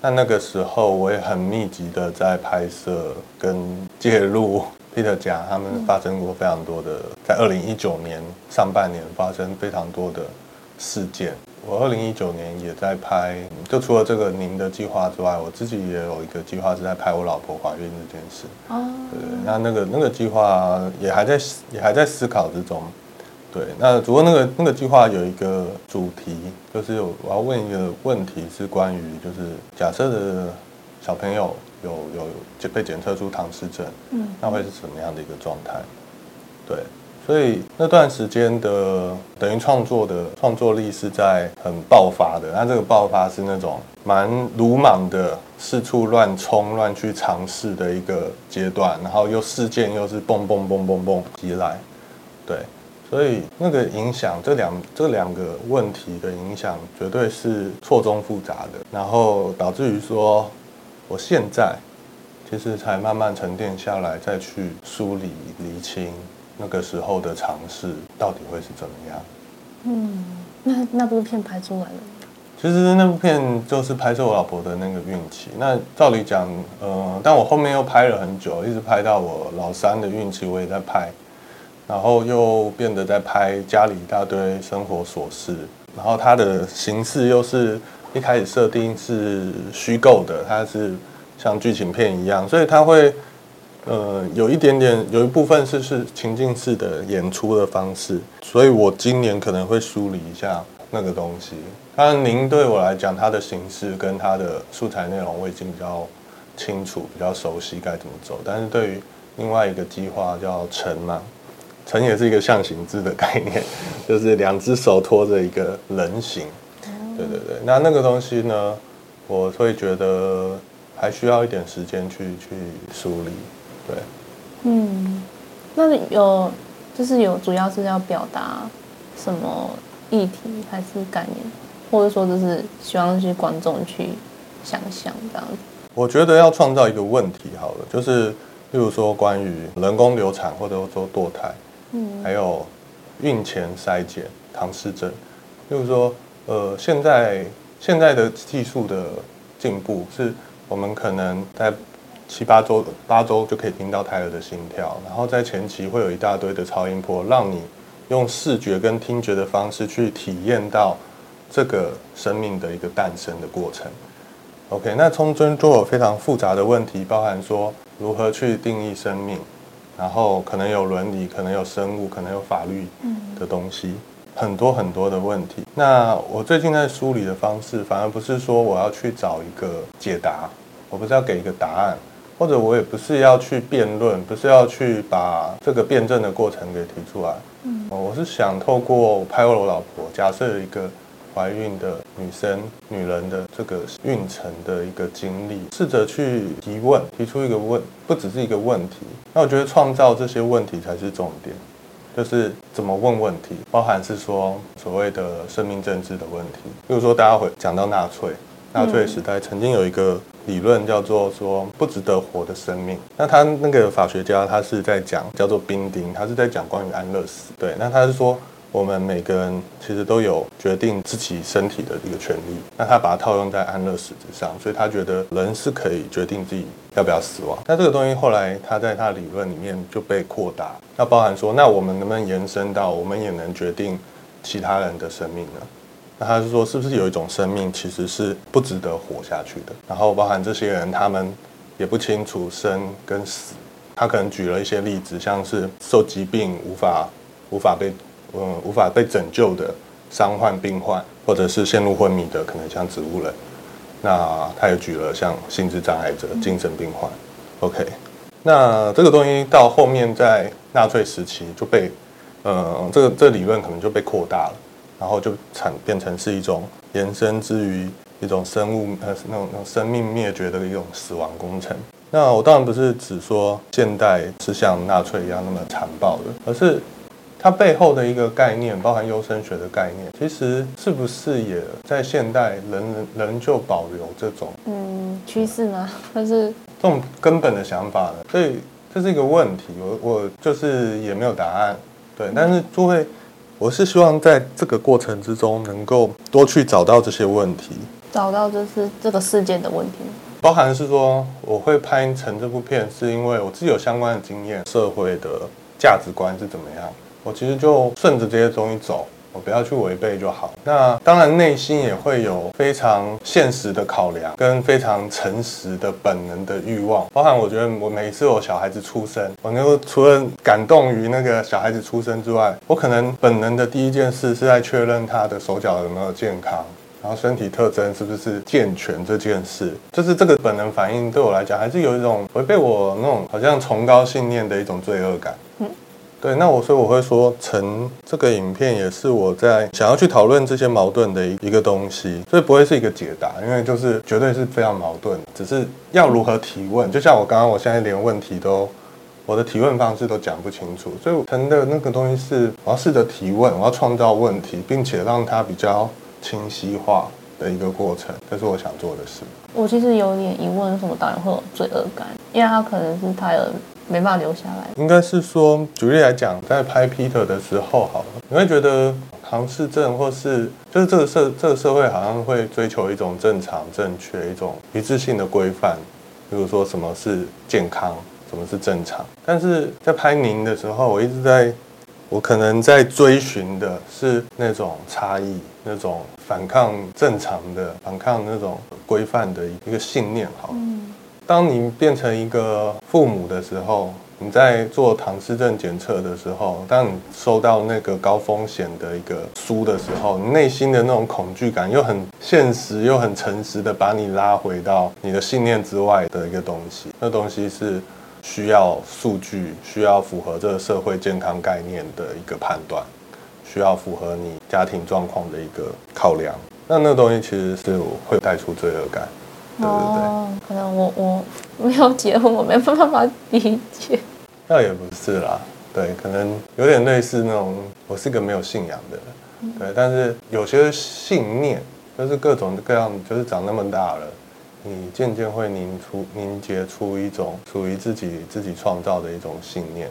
那那个时候我也很密集的在拍摄跟介入 Peter 家，他们发生过非常多的，在二零一九年上半年发生非常多的事件。我二零一九年也在拍，就除了这个您的计划之外，我自己也有一个计划是在拍我老婆怀孕这件事。哦，对，那那个那个计划也还在也还在思考之中。对，那不过那个那个计划有一个主题，就是我要问一个问题，是关于就是假设的小朋友有有就被检测出唐氏症，嗯，那会是什么样的一个状态？对。所以那段时间的等于创作的创作力是在很爆发的，那这个爆发是那种蛮鲁莽的，四处乱冲、乱去尝试的一个阶段，然后又事件又是蹦蹦蹦蹦蹦袭来，对，所以那个影响这两这两个问题的影响绝对是错综复杂的，然后导致于说我现在其实才慢慢沉淀下来，再去梳理厘清。那个时候的尝试到底会是怎么样？嗯，那那部片拍出来了。其实那部片就是拍摄我老婆的那个孕期。那照理讲，呃，但我后面又拍了很久，一直拍到我老三的孕期，我也在拍，然后又变得在拍家里一大堆生活琐事，然后它的形式又是一开始设定是虚构的，它是像剧情片一样，所以它会。呃，有一点点，有一部分是是情境式的演出的方式，所以我今年可能会梳理一下那个东西。当然，您对我来讲，它的形式跟它的素材内容我已经比较清楚、比较熟悉该怎么走。但是对于另外一个计划叫“城”嘛，“城”也是一个象形字的概念，就是两只手托着一个人形。对对对，那那个东西呢，我会觉得还需要一点时间去去梳理。对，嗯，那有就是有主要是要表达什么议题还是概念，或者说就是希望去观众去想象这样子。我觉得要创造一个问题好了，就是例如说关于人工流产或者说堕胎，嗯，还有孕前筛检唐氏症。例如说，呃，现在现在的技术的进步，是我们可能在七八周八周就可以听到胎儿的心跳，然后在前期会有一大堆的超音波，让你用视觉跟听觉的方式去体验到这个生命的一个诞生的过程。OK，那从中就有非常复杂的问题，包含说如何去定义生命，然后可能有伦理，可能有生物，可能有法律的东西，很多很多的问题。那我最近在梳理的方式，反而不是说我要去找一个解答，我不是要给一个答案，或者我也不是要去辩论，不是要去把这个辩证的过程给提出来。嗯，我是想透过拍我老婆，假设一个。怀孕的女生、女人的这个孕程的一个经历，试着去提问，提出一个问，不只是一个问题。那我觉得创造这些问题才是重点，就是怎么问问题，包含是说所谓的生命政治的问题。比如说，大家会讲到纳粹，纳粹时代曾经有一个理论叫做说不值得活的生命。那他那个法学家他是在讲叫做宾丁，他是在讲关于安乐死。对，那他是说。我们每个人其实都有决定自己身体的一个权利。那他把它套用在安乐死之上，所以他觉得人是可以决定自己要不要死亡。那这个东西后来他在他理论里面就被扩大，那包含说，那我们能不能延伸到我们也能决定其他人的生命呢？那他是说，是不是有一种生命其实是不值得活下去的？然后包含这些人，他们也不清楚生跟死。他可能举了一些例子，像是受疾病无法无法被。嗯，无法被拯救的伤患病患，或者是陷入昏迷的，可能像植物人。那他也举了像心智障碍者、精神病患。OK，那这个东西到后面在纳粹时期就被，呃，这个这理论可能就被扩大了，然后就产变成是一种延伸之于一种生物呃那种那种生命灭绝的一种死亡工程。那我当然不是只说现代是像纳粹一样那么残暴的，而是。它背后的一个概念，包含优生学的概念，其实是不是也在现代人人人就保留这种嗯趋势吗？还是这种根本的想法呢？所以这是一个问题，我我就是也没有答案，对。但是就会，我是希望在这个过程之中，能够多去找到这些问题，找到就是这个事件的问题，包含是说我会拍成这部片，是因为我自己有相关的经验，社会的价值观是怎么样。我其实就顺着这些东西走，我不要去违背就好。那当然内心也会有非常现实的考量，跟非常诚实的本能的欲望。包含我觉得我每一次有小孩子出生，我就除了感动于那个小孩子出生之外，我可能本能的第一件事是在确认他的手脚有没有健康，然后身体特征是不是健全这件事，就是这个本能反应对我来讲还是有一种违背我那种好像崇高信念的一种罪恶感。对，那我所以我会说成这个影片也是我在想要去讨论这些矛盾的一一个东西，所以不会是一个解答，因为就是绝对是非常矛盾，只是要如何提问，就像我刚刚，我现在连问题都，我的提问方式都讲不清楚，所以成的那个东西是我要试着提问，我要创造问题，并且让它比较清晰化的一个过程，这是我想做的事。我其实有点疑问，为什么导演会有罪恶感？因为他可能是胎儿。没办法留下来。应该是说，举例来讲，在拍 Peter 的时候，好了，你会觉得唐氏症，或是就是这个社这个社会好像会追求一种正常、正确、一种一致性的规范，比如说什么是健康，什么是正常。但是在拍您的时候，我一直在，我可能在追寻的是那种差异，那种反抗正常的、反抗那种规范的一个信念，好。嗯当你变成一个父母的时候，你在做唐氏症检测的时候，当你收到那个高风险的一个书的时候，你内心的那种恐惧感又很现实又很诚实的把你拉回到你的信念之外的一个东西。那东西是需要数据，需要符合这个社会健康概念的一个判断，需要符合你家庭状况的一个考量。那那东西其实是会带出罪恶感。对对对，哦，可能我我没有结婚，我没办法理解。那也不是啦，对，可能有点类似那种，我是个没有信仰的人，对，但是有些信念，就是各种各样，就是长那么大了，你渐渐会凝出凝结出一种属于自己自己创造的一种信念，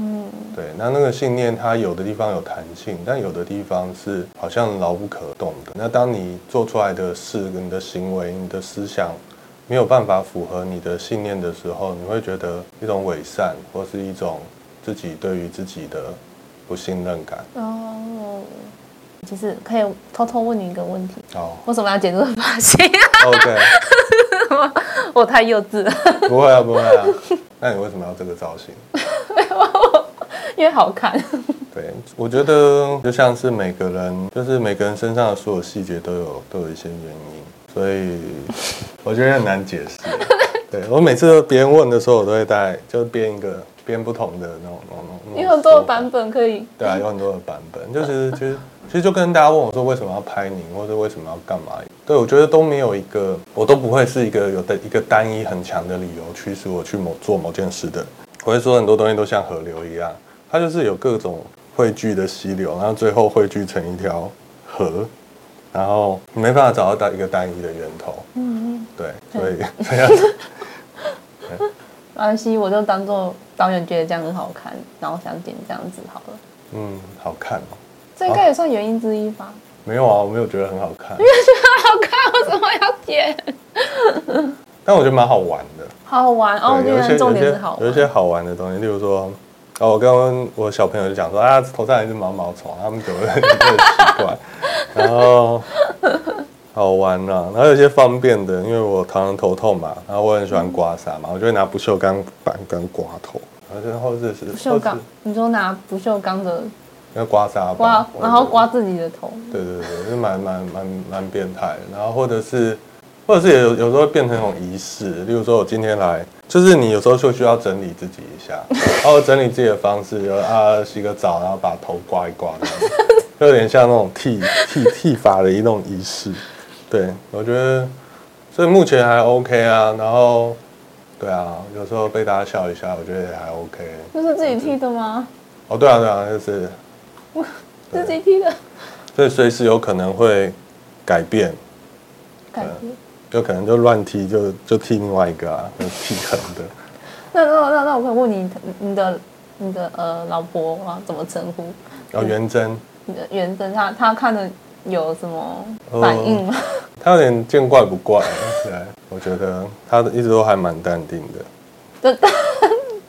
嗯，对，那那个信念它有的地方有弹性，但有的地方是好像牢不可动的。那当你做出来的事、你的行为、你的思想没有办法符合你的信念的时候，你会觉得一种伪善，或是一种自己对于自己的不信任感。哦，其实可以偷偷问你一个问题。哦，为什么要剪这个发型？OK，我太幼稚了。不会啊，不会啊。那你为什么要这个造型？因为好看。对，我觉得就像是每个人，就是每个人身上的所有细节都有都有一些原因，所以 我觉得很难解释。对，我每次别人问的时候，我都会带，就编一个编不同的那种那种那种。有很多的版本可以。对啊，有很多的版本，就是其实其实就跟大家问我说为什么要拍你，或者为什么要干嘛？对，我觉得都没有一个，我都不会是一个有的一个单一很强的理由驱使我去某做某件事的。我会说很多东西都像河流一样，它就是有各种汇聚的溪流，然后最后汇聚成一条河，然后没办法找到一个单一的源头。嗯，对，所以这样子。没关系，我就当做导演觉得这样很好看，然后想剪这样子好了。嗯，好看哦。这应该也算原因之一吧？没有啊，我没有觉得很好看。没有觉得好看，为什么要剪？但我觉得蛮好玩的。好好玩哦，有一些重点是好玩，有一些好玩的东西，例如说，哦，我刚刚我小朋友就讲说，啊，头上有一只毛毛虫，他们觉得很奇怪，然后好玩呐、啊，然后有些方便的，因为我常常头痛嘛，然后我很喜欢刮痧嘛，我就会拿不锈钢板跟刮头，然后这是不锈钢，你说拿不锈钢的，那刮痧刮，然后刮自己的头，对对对，就蛮蛮蛮蛮变态，然后或者是。或者是有有时候会变成一种仪式，例如说我今天来，就是你有时候就需要整理自己一下，然 后整理自己的方式，就啊洗个澡，然后把头刮一刮，就有点像那种剃剃剃发的一种仪式。对，我觉得，所以目前还 OK 啊。然后，对啊，有时候被大家笑一下，我觉得也还 OK。这是自己剃的吗？哦，对啊，对啊，就是 自己剃的，所以随时有可能会改变，改变。就可能就乱踢，就就踢另外一个啊，就踢横的。那那那那我可以问你，你的你的呃老婆啊怎么称呼？哦，元珍。你的元珍，她她看的有什么反应吗？她、呃、有点见怪不怪，对，我觉得她一直都还蛮淡定的。对，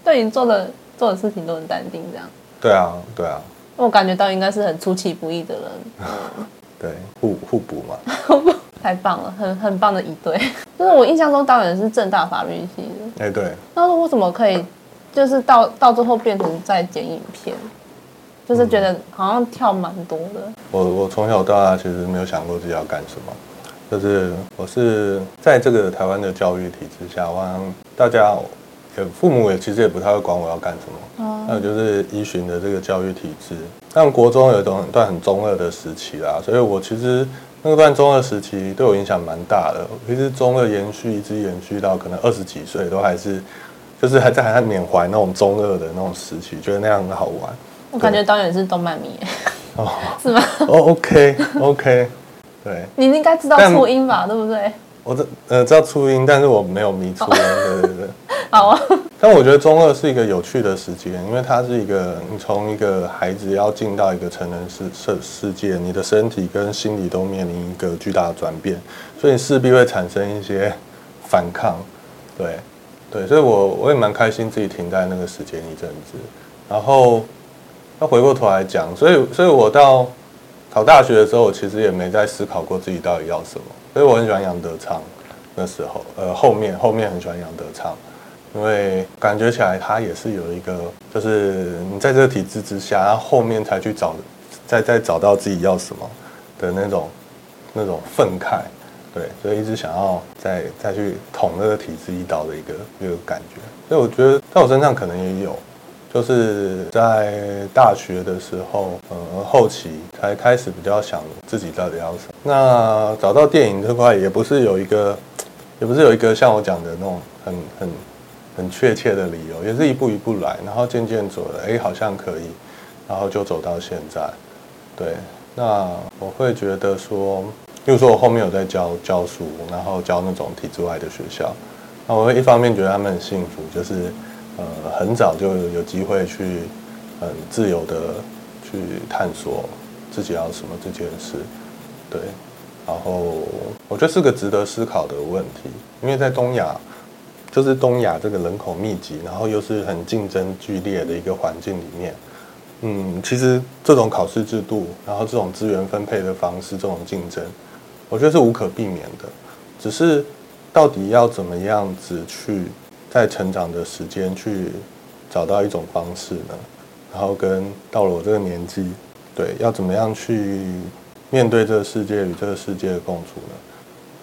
对你做的做的事情都很淡定，这样。对啊，对啊。我感觉到应该是很出其不意的人。嗯、对，互互补嘛。太棒了，很很棒的一对。就是我印象中导演是正大法律系的。哎、欸，对。那为什么可以，就是到到最后变成在剪影片？就是觉得好像跳蛮多的。我我从小到大其实没有想过自己要干什么，就是我是在这个台湾的教育体制下，我大家也父母也其实也不太会管我要干什么。哦。还有就是依循的这个教育体制，但国中有一种一段很中二的时期啦，所以我其实。那段中二时期对我影响蛮大的，其实中二延续一直延续到可能二十几岁，都还是就是还在还在缅怀那种中二的那种时期，觉得那样很好玩。我感觉导演是动漫迷，哦，是吗？哦，OK OK，对，你应该知道初音吧，对不对？我知呃知道初音，但是我没有迷初音，对对对。好啊。但我觉得中二是一个有趣的时间，因为它是一个你从一个孩子要进到一个成人世世世界，你的身体跟心理都面临一个巨大的转变，所以势必会产生一些反抗。对，对，所以我我也蛮开心自己停在那个时间一阵子。然后那回过头来讲，所以所以我到考大学的时候，我其实也没在思考过自己到底要什么。所以我很喜欢杨德昌，那时候呃后面后面很喜欢杨德昌。因为感觉起来他也是有一个，就是你在这个体制之下，然后后面才去找，再再找到自己要什么的那种那种愤慨，对，所以一直想要再再去捅那个体制一刀的一个一个感觉。所以我觉得在我身上可能也有，就是在大学的时候，呃，后期才开始比较想自己到底要什么。那找到电影这块也不是有一个，也不是有一个像我讲的那种很很。很确切的理由，也是一步一步来，然后渐渐走了，哎，好像可以，然后就走到现在。对，那我会觉得说，比如说我后面有在教教书，然后教那种体制外的学校，那我会一方面觉得他们很幸福，就是呃很早就有机会去很自由的去探索自己要什么这件事，对。然后我觉得是个值得思考的问题，因为在东亚，就是东亚这个人口密集，然后又是很竞争剧烈的一个环境里面，嗯，其实这种考试制度，然后这种资源分配的方式，这种竞争，我觉得是无可避免的。只是到底要怎么样子去在成长的时间去找到一种方式呢？然后跟到了我这个年纪，对，要怎么样去面对这个世界与这个世界的共处呢？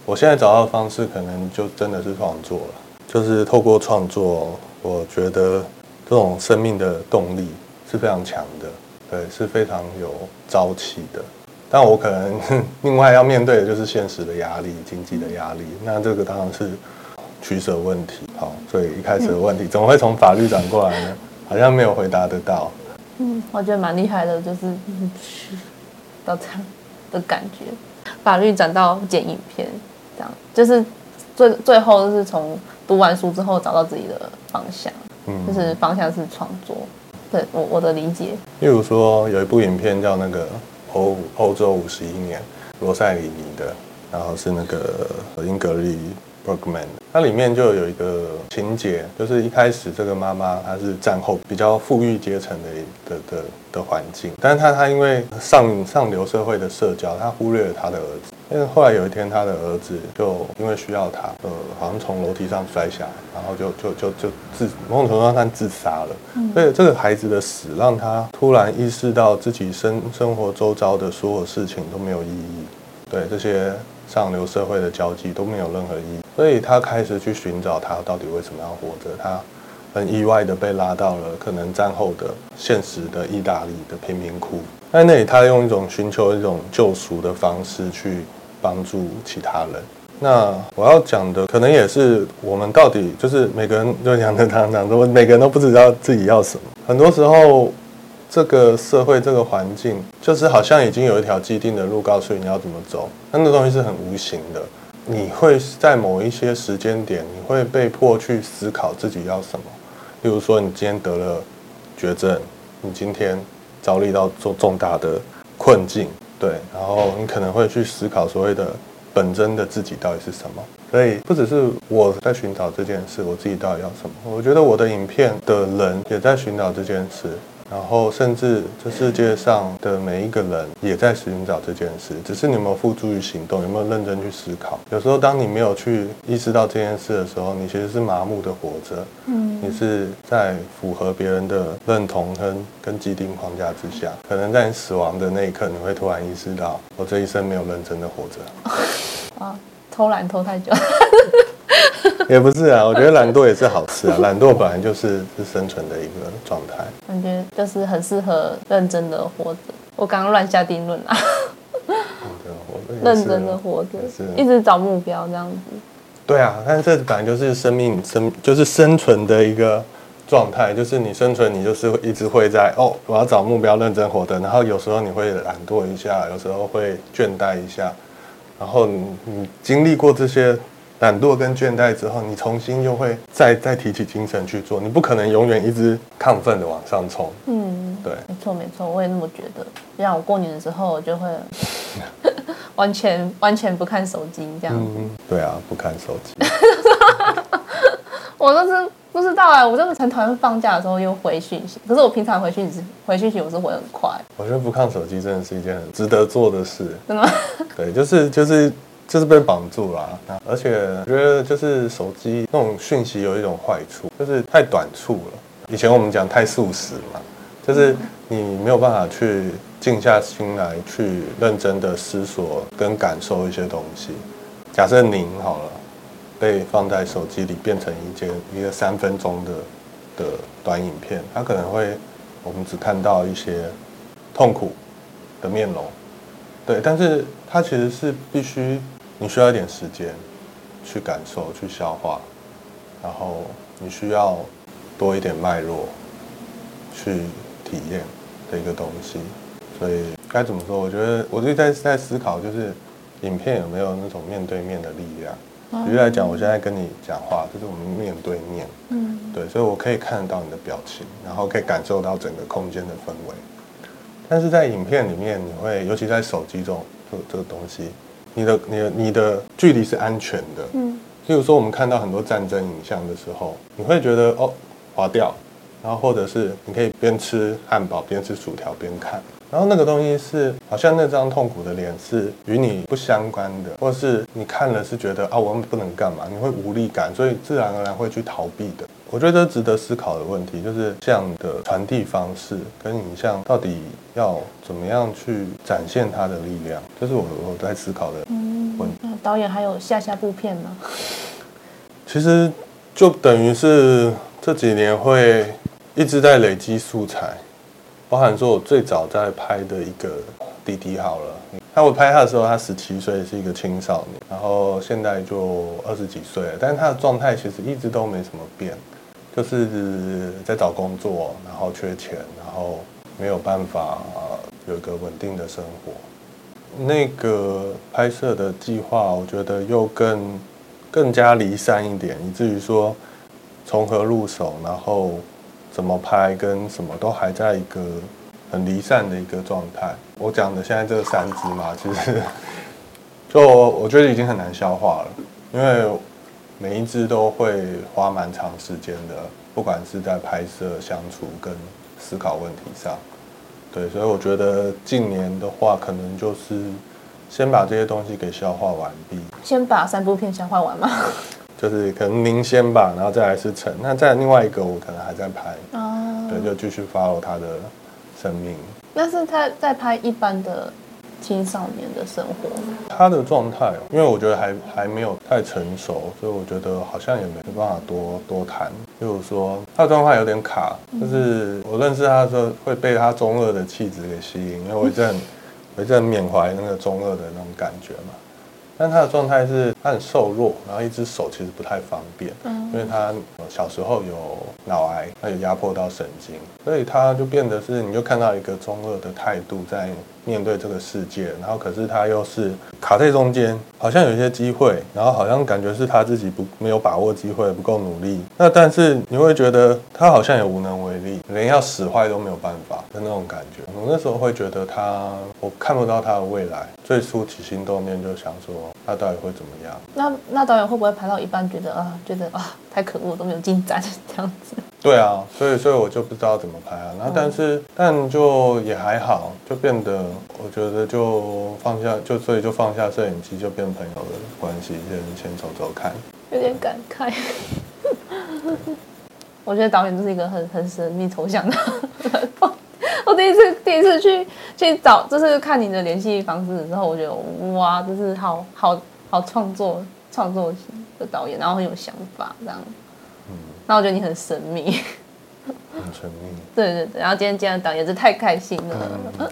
我现在找到的方式，可能就真的是创作了。就是透过创作，我觉得这种生命的动力是非常强的，对，是非常有朝气的。但我可能 另外要面对的就是现实的压力、经济的压力。那这个当然是取舍问题。好，所以一开始的问题怎么会从法律转过来呢？好像没有回答得到。嗯，我觉得蛮厉害的，就是到这样的感觉。法律转到剪影片，这样就是最最后就是从读完书之后找到自己的方向。嗯，就是方向是创作。对我我的理解。例如说有一部影片叫那个。欧欧洲五十一年，罗塞里尼的，然后是那个英格丽·伯格曼，它里面就有一个情节，就是一开始这个妈妈她是战后比较富裕阶层的的的的环境，但是她她因为上上流社会的社交，她忽略了她的儿子。但是后来有一天，他的儿子就因为需要他，呃，好像从楼梯上摔下来，然后就就就就自某种程度上他自杀了。嗯。所以这个孩子的死让他突然意识到自己生生活周遭的所有事情都没有意义，对这些上流社会的交际都没有任何意义，所以他开始去寻找他到底为什么要活着。他很意外的被拉到了可能战后的现实的意大利的贫民窟，在那里他用一种寻求一种救赎的方式去。帮助其他人。那我要讲的可能也是我们到底就是每个人就讲的常常说，每个人都不知道自己要什么。很多时候，这个社会这个环境就是好像已经有一条既定的路告诉你你要怎么走，但那东西是很无形的。你会在某一些时间点，你会被迫去思考自己要什么。例如说，你今天得了绝症，你今天遭遇到重重大的困境。对，然后你可能会去思考所谓的本真的自己到底是什么，所以不只是我在寻找这件事，我自己到底要什么？我觉得我的影片的人也在寻找这件事。然后，甚至这世界上的每一个人也在寻找这件事，只是你有没有付诸于行动，有没有认真去思考？有时候，当你没有去意识到这件事的时候，你其实是麻木的活着，嗯，你是在符合别人的认同跟跟既定框架之下。可能在你死亡的那一刻，你会突然意识到，我这一生没有认真的活着。啊，偷懒偷太久。也不是啊，我觉得懒惰也是好事啊。懒惰本来就是是生存的一个状态。感觉就是很适合认真的活着。我刚刚乱下定论啊。认真的活着，一直找目标这样子。对啊，但是这本来就是生命生，就是生存的一个状态。就是你生存，你就是一直会在哦，我要找目标，认真活着。然后有时候你会懒惰一下，有时候会倦怠一下。然后你你经历过这些。懒惰跟倦怠之后，你重新又会再再提起精神去做，你不可能永远一直亢奋的往上冲。嗯，对，没错没错，我也那么觉得。像我过年的时候，我就会 完全完全不看手机这样。嗯，对啊，不看手机。我都是不知道啊，我就是很讨厌放假的时候又回讯息。可是我平常回讯息回讯息我是回很快。我觉得不看手机真的是一件很值得做的事。真的吗？对，就是就是。就是被绑住了啊，而且我觉得就是手机那种讯息有一种坏处，就是太短促了。以前我们讲太速食嘛，就是你没有办法去静下心来去认真的思索跟感受一些东西。假设您好了，被放在手机里变成一件一个三分钟的的短影片，它可能会我们只看到一些痛苦的面容，对，但是它其实是必须。你需要一点时间去感受、去消化，然后你需要多一点脉络去体验的一个东西。所以该怎么说？我觉得我就在在思考，就是影片有没有那种面对面的力量。举例来讲，我现在跟你讲话，就是我们面对面。嗯。对，对，所以我可以看得到你的表情，然后可以感受到整个空间的氛围。但是在影片里面，你会，尤其在手机这种这这个东西，你的你的你的距离是安全的。嗯。例如说，我们看到很多战争影像的时候，你会觉得哦，滑掉，然后或者是你可以边吃汉堡边吃薯条边看。然后那个东西是好像那张痛苦的脸是与你不相关的，或是你看了是觉得啊，我们不能干嘛，你会无力感，所以自然而然会去逃避的。我觉得值得思考的问题就是这样的传递方式跟影像到底要怎么样去展现它的力量，这是我我在思考的问题。嗯，导演还有下下部片吗？其实就等于是这几年会一直在累积素材。包含说，我最早在拍的一个弟弟好了，那我拍他的时候，他十七岁，是一个青少年，然后现在就二十几岁了，但是他的状态其实一直都没什么变，就是在找工作，然后缺钱，然后没有办法有一个稳定的生活。那个拍摄的计划，我觉得又更更加离散一点，以至于说从何入手，然后。怎么拍跟什么都还在一个很离散的一个状态。我讲的现在这个三支嘛，其实 就我觉得已经很难消化了，因为每一只都会花蛮长时间的，不管是在拍摄、相处跟思考问题上。对，所以我觉得近年的话，可能就是先把这些东西给消化完毕。先把三部片消化完吗？就是可能您先吧，然后再来是陈，那再另外一个我可能还在拍，哦，对，就继续 follow 他的生命。那是他在拍一般的青少年的生活。他的状态，因为我觉得还还没有太成熟，所以我觉得好像也没办法多多谈。例如说，他的状态有点卡，就是我认识他的时候会被他中二的气质给吸引，因为我一直很我一直很缅怀那个中二的那种感觉嘛。但他的状态是，他很瘦弱，然后一只手其实不太方便，嗯，因为他小时候有脑癌，他有压迫到神经，所以他就变得是，你就看到一个中二的态度在面对这个世界，然后可是他又是卡在中间，好像有一些机会，然后好像感觉是他自己不没有把握机会，不够努力，那但是你会觉得他好像也无能为力，连要使坏都没有办法的那种感觉。我那时候会觉得他，我看不到他的未来，最初起心动念就想说。他到底会怎么样？那那导演会不会拍到一半觉得啊，觉得啊太可恶，都没有进展这样子？对啊，所以所以我就不知道怎么拍啊。那但是、嗯、但就也还好，就变得我觉得就放下，就所以就放下摄影机，就变朋友的关系，先先走走看。有点感慨。我觉得导演就是一个很很神秘抽象的。我第一次第一次去去找，就是看你的联系方式的时候，我觉得哇，就是好好好创作创作型的导演，然后很有想法这样。嗯。那我觉得你很神秘。很神秘。对对对，然后今天见到导演是太开心了。嗯、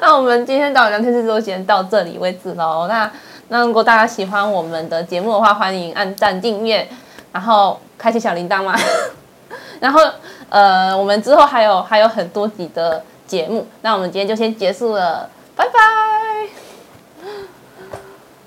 那我们今天导演聊天室就先到这里为止喽。那那如果大家喜欢我们的节目的话，欢迎按赞订阅，然后开启小铃铛嘛。然后，呃，我们之后还有还有很多集的节目，那我们今天就先结束了，拜拜。